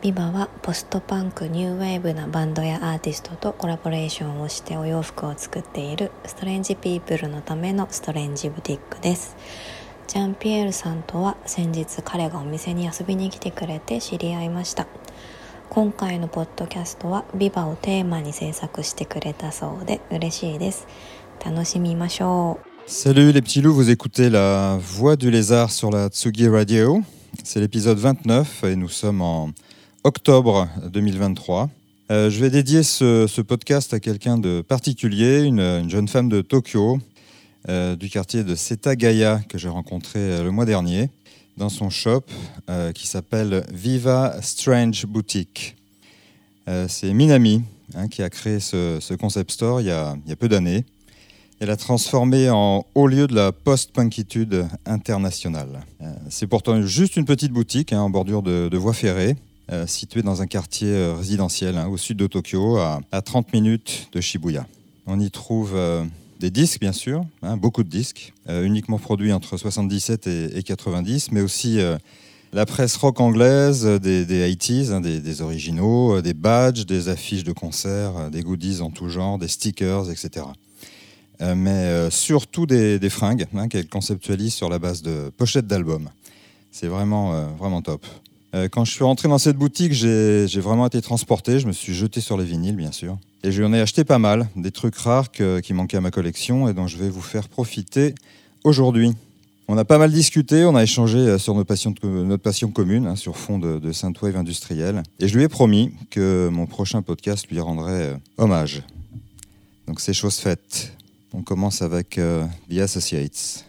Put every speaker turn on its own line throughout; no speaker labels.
ビバはポストパンクニューウェーブなバンドやアーティストとコラボレーションをしてお洋服を作っているストレンジピープルのためのストレンジブティックです。ジャンピエールさんとは先日彼がお店に遊びに来てくれて知り合いました。今回のポッドキャストはビバをテーマに制作してくれたそうで嬉しいです。楽しみましょう。
Salut les petits loups, vous écoutez la voix du lézard sur la Tsugi Radio. C'est l'épisode 29 et nous sommes en octobre 2023. Euh, je vais dédier ce, podcast à quelqu'un de particulier, une, jeune femme de Tokyo, euh, du quartier de Setagaya que j'ai rencontré euh, le mois dernier, dans son shop qui s'appelle Viva Strange Boutique. C'est Minami hein, qui a créé ce, concept store il y a peu d'années. Elle a transformé en haut lieu de la post-punkitude internationale. C'est pourtant juste une petite boutique hein, en bordure de, voie ferrée, euh, située dans un quartier euh, résidentiel hein, au sud de Tokyo, à, 30 minutes de Shibuya. On y trouve des disques, bien sûr, hein, beaucoup de disques, uniquement produits entre 77 et, 90, mais aussi la presse rock anglaise, des, des 80s, des, des, originaux, des badges, des affiches de concerts, des goodies en tout genre, des stickers, etc. Euh, mais euh, surtout des, fringues hein, qu'elle conceptualise sur la base de pochettes d'albums. C'est vraiment, euh, vraiment top. Quand je suis rentré dans cette boutique, j'ai vraiment été transporté. Je me suis jeté sur les vinyles, bien sûr. Et j'en ai acheté pas mal, des trucs rares qui manquaient à ma collection et dont je vais vous faire profiter aujourd'hui. On a pas mal discuté, on a échangé sur nos passions, notre passion commune, hein, sur fond de, de Synthwave industriel. Et je lui ai promis que mon prochain podcast lui rendrait hommage. Donc c'est chose faite. On commence avec euh, The Associates.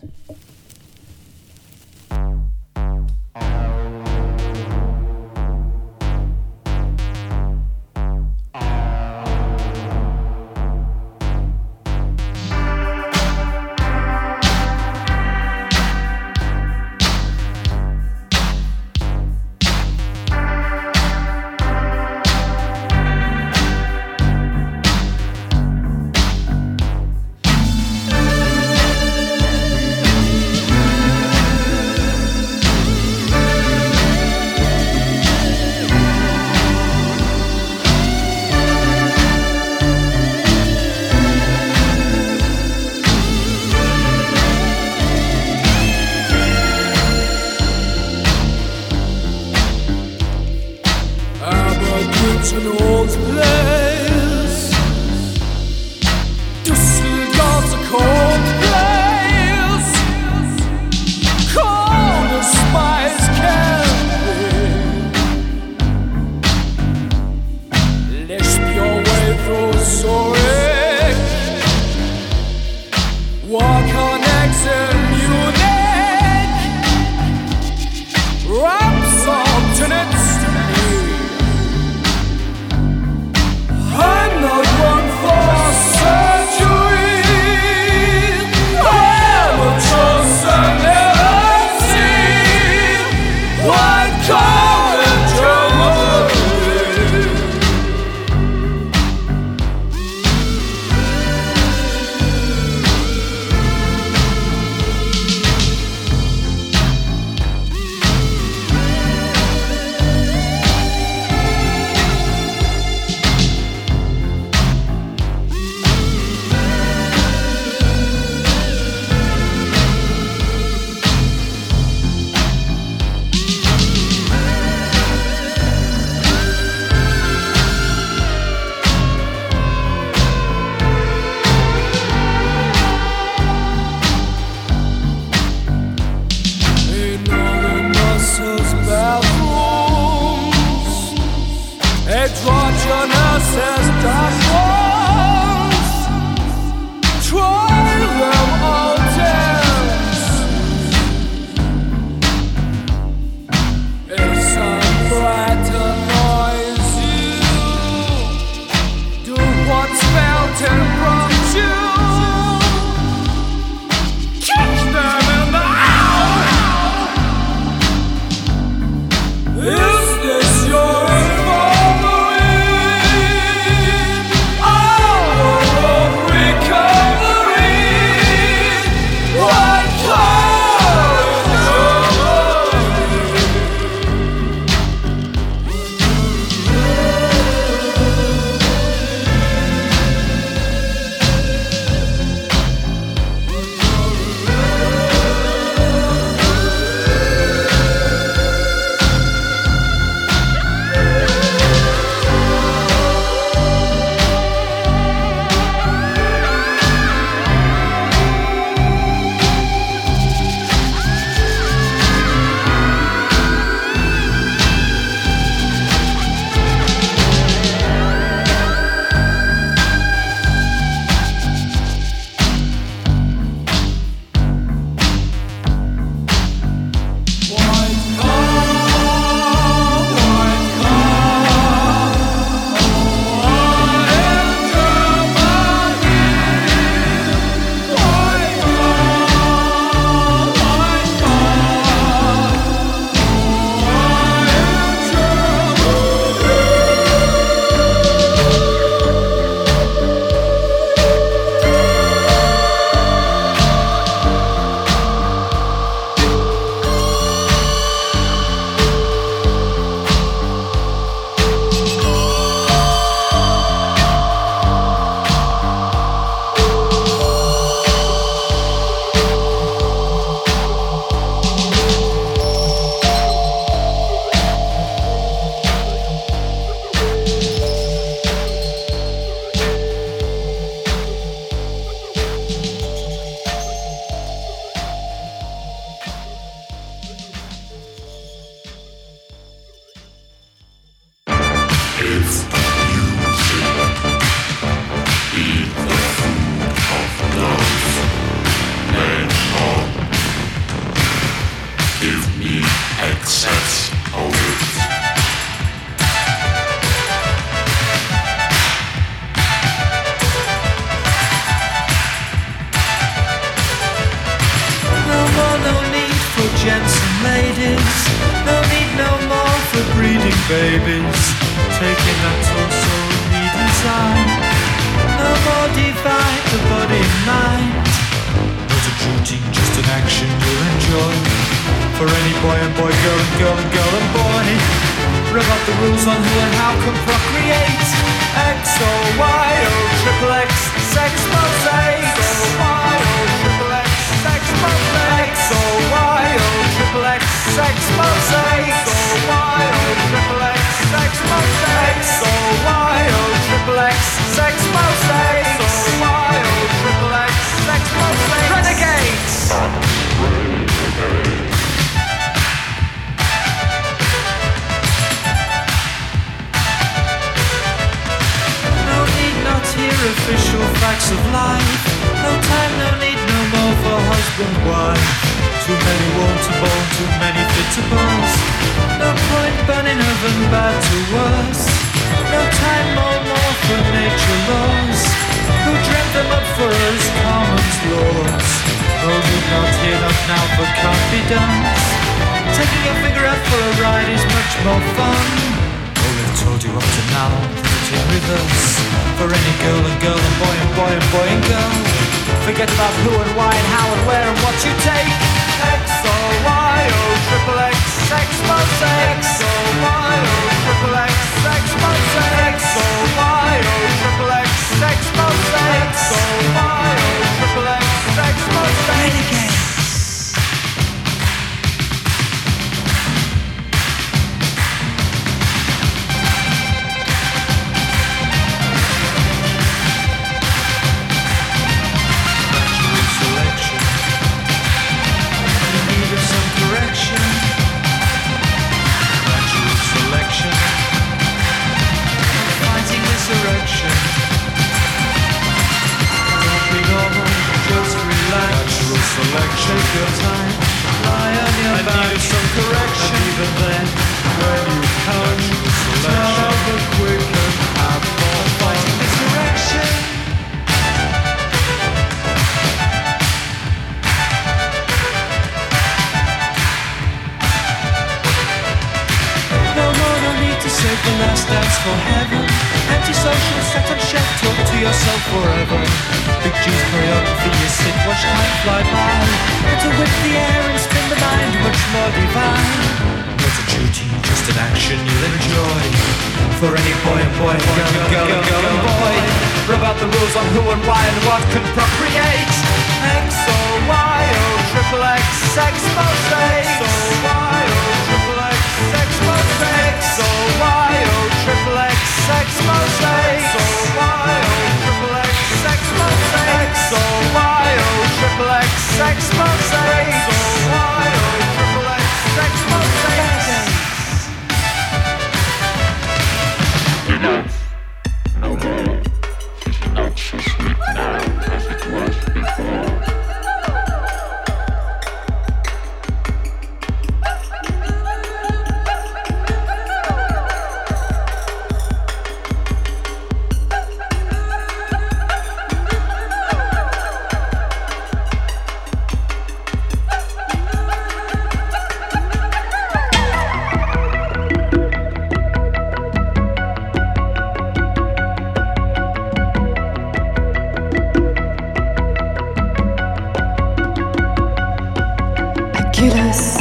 ridiculous.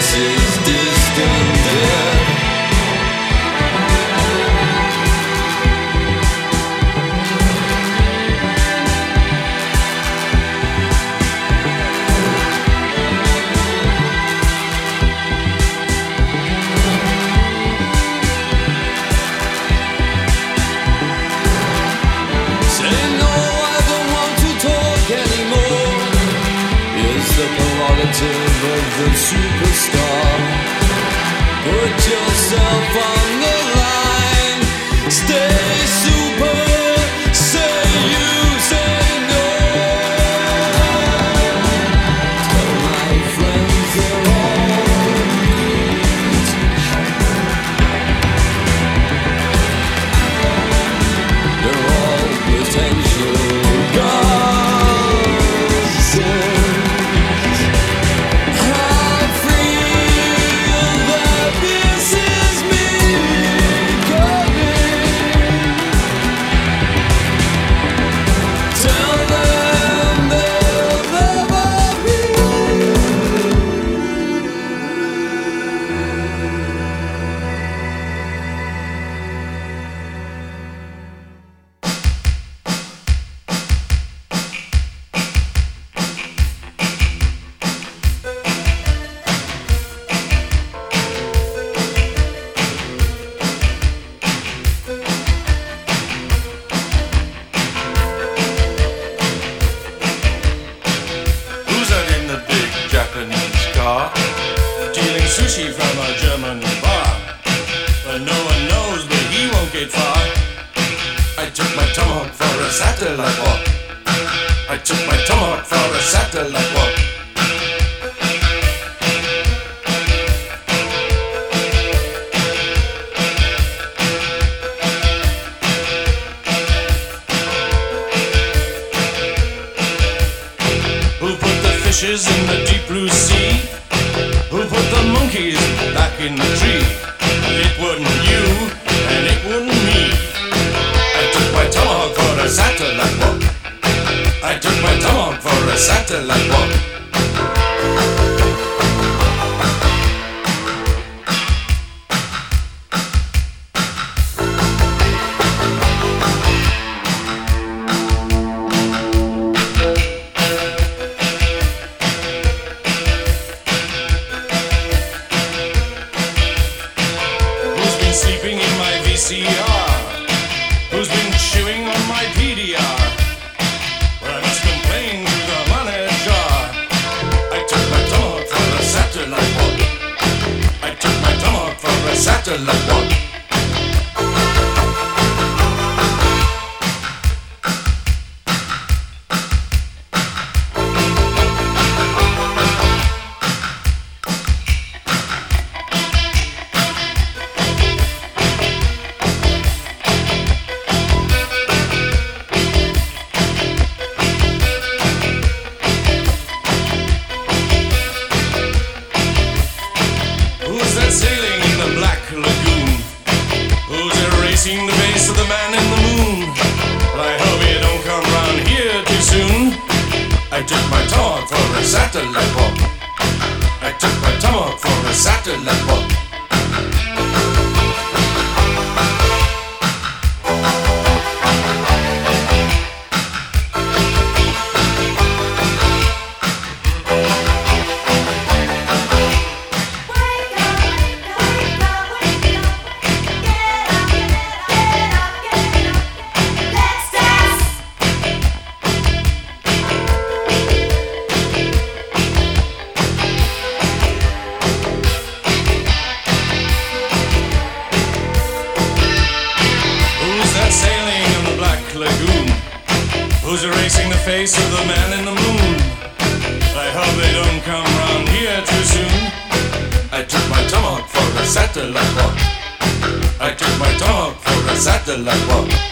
faces distant
death. satellite walk. Satellite. actes.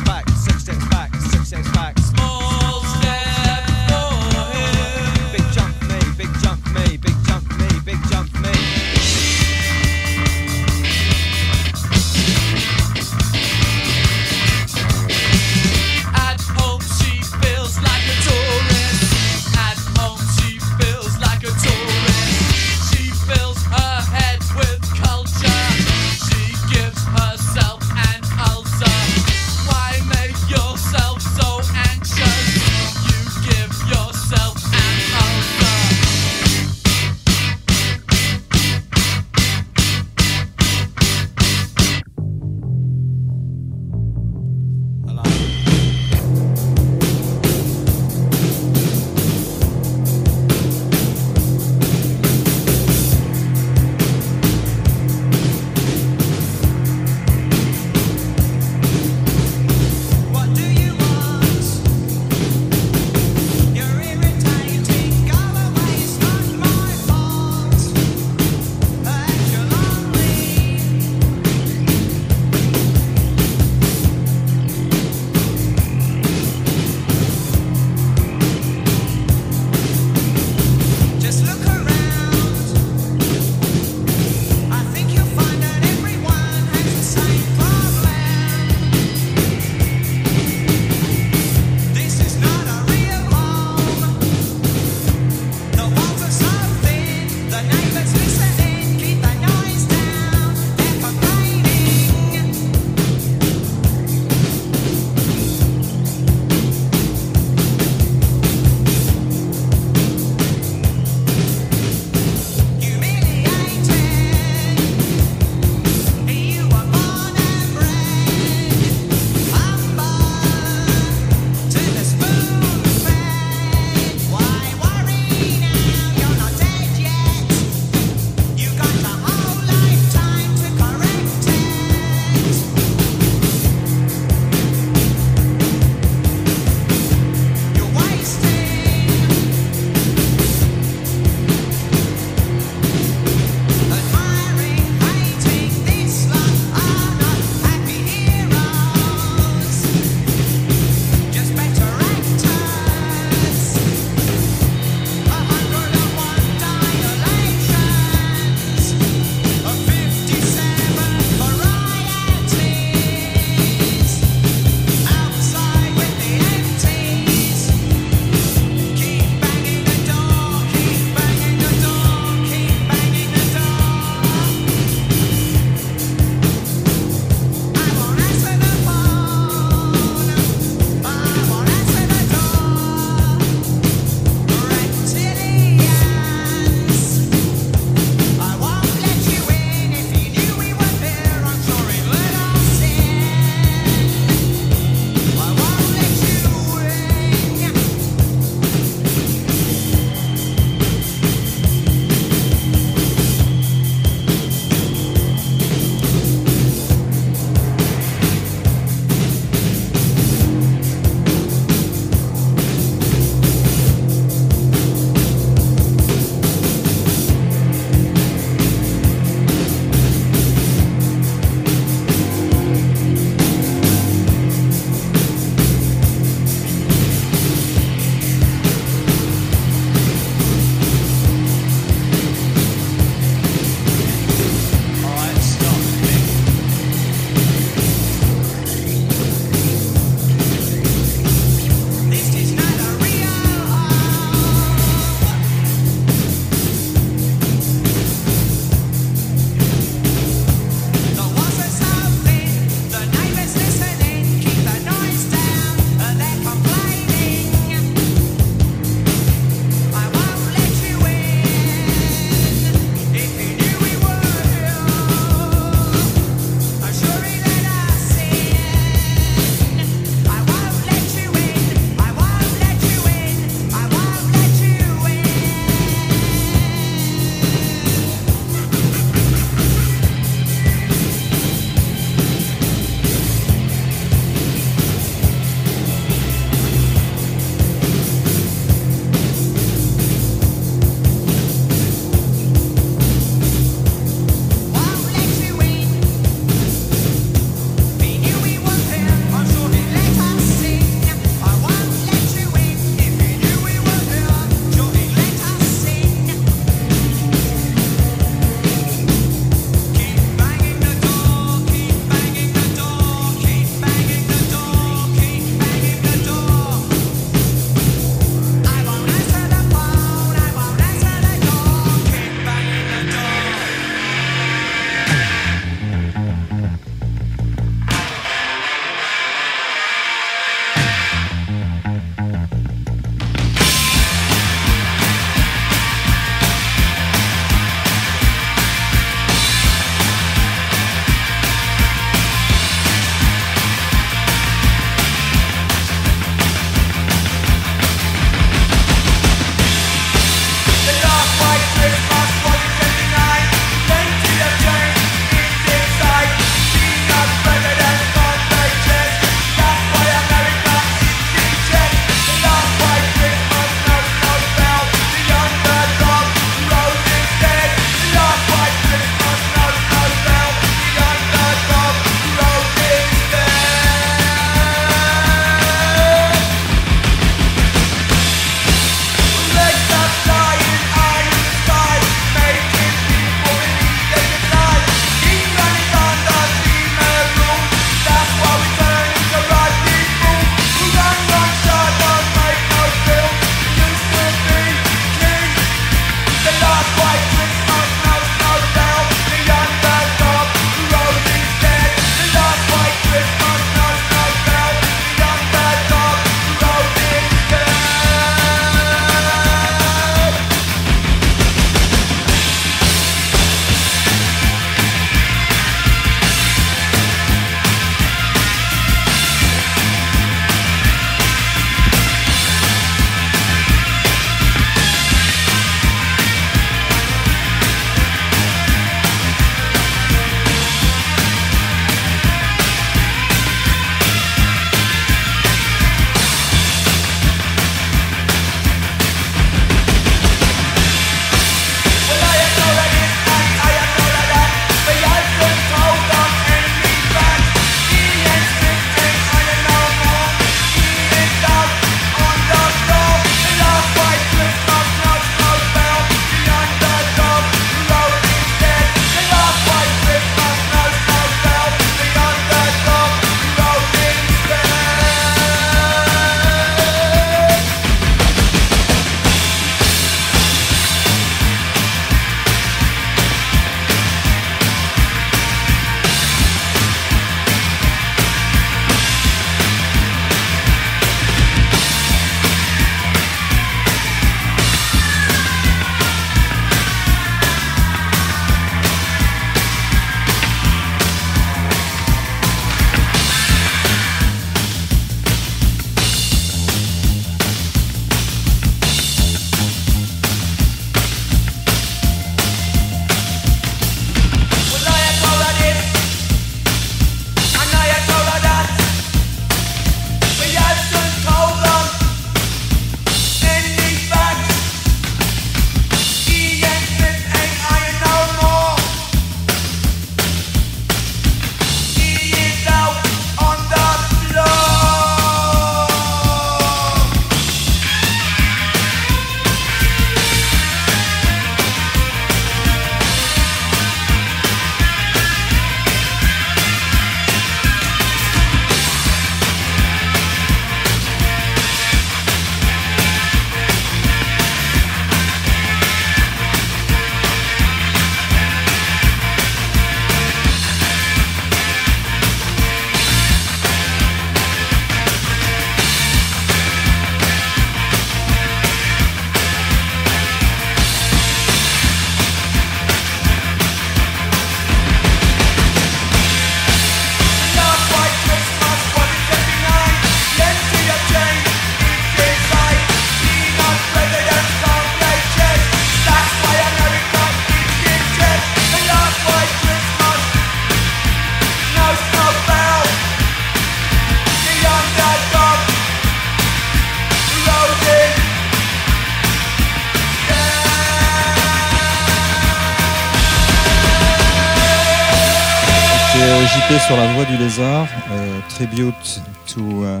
Du lézard, euh, tribute to euh,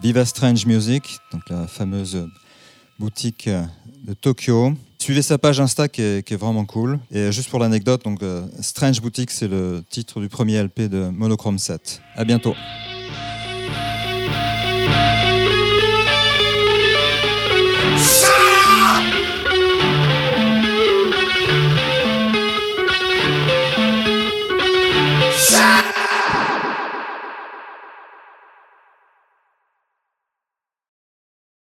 Viva Strange Music, donc la fameuse boutique euh, de Tokyo. Suivez sa page Insta qui est, vraiment cool. Et juste pour l'anecdote, donc Strange Boutique, c'est le titre du premier LP de Monochrome 7. À bientôt.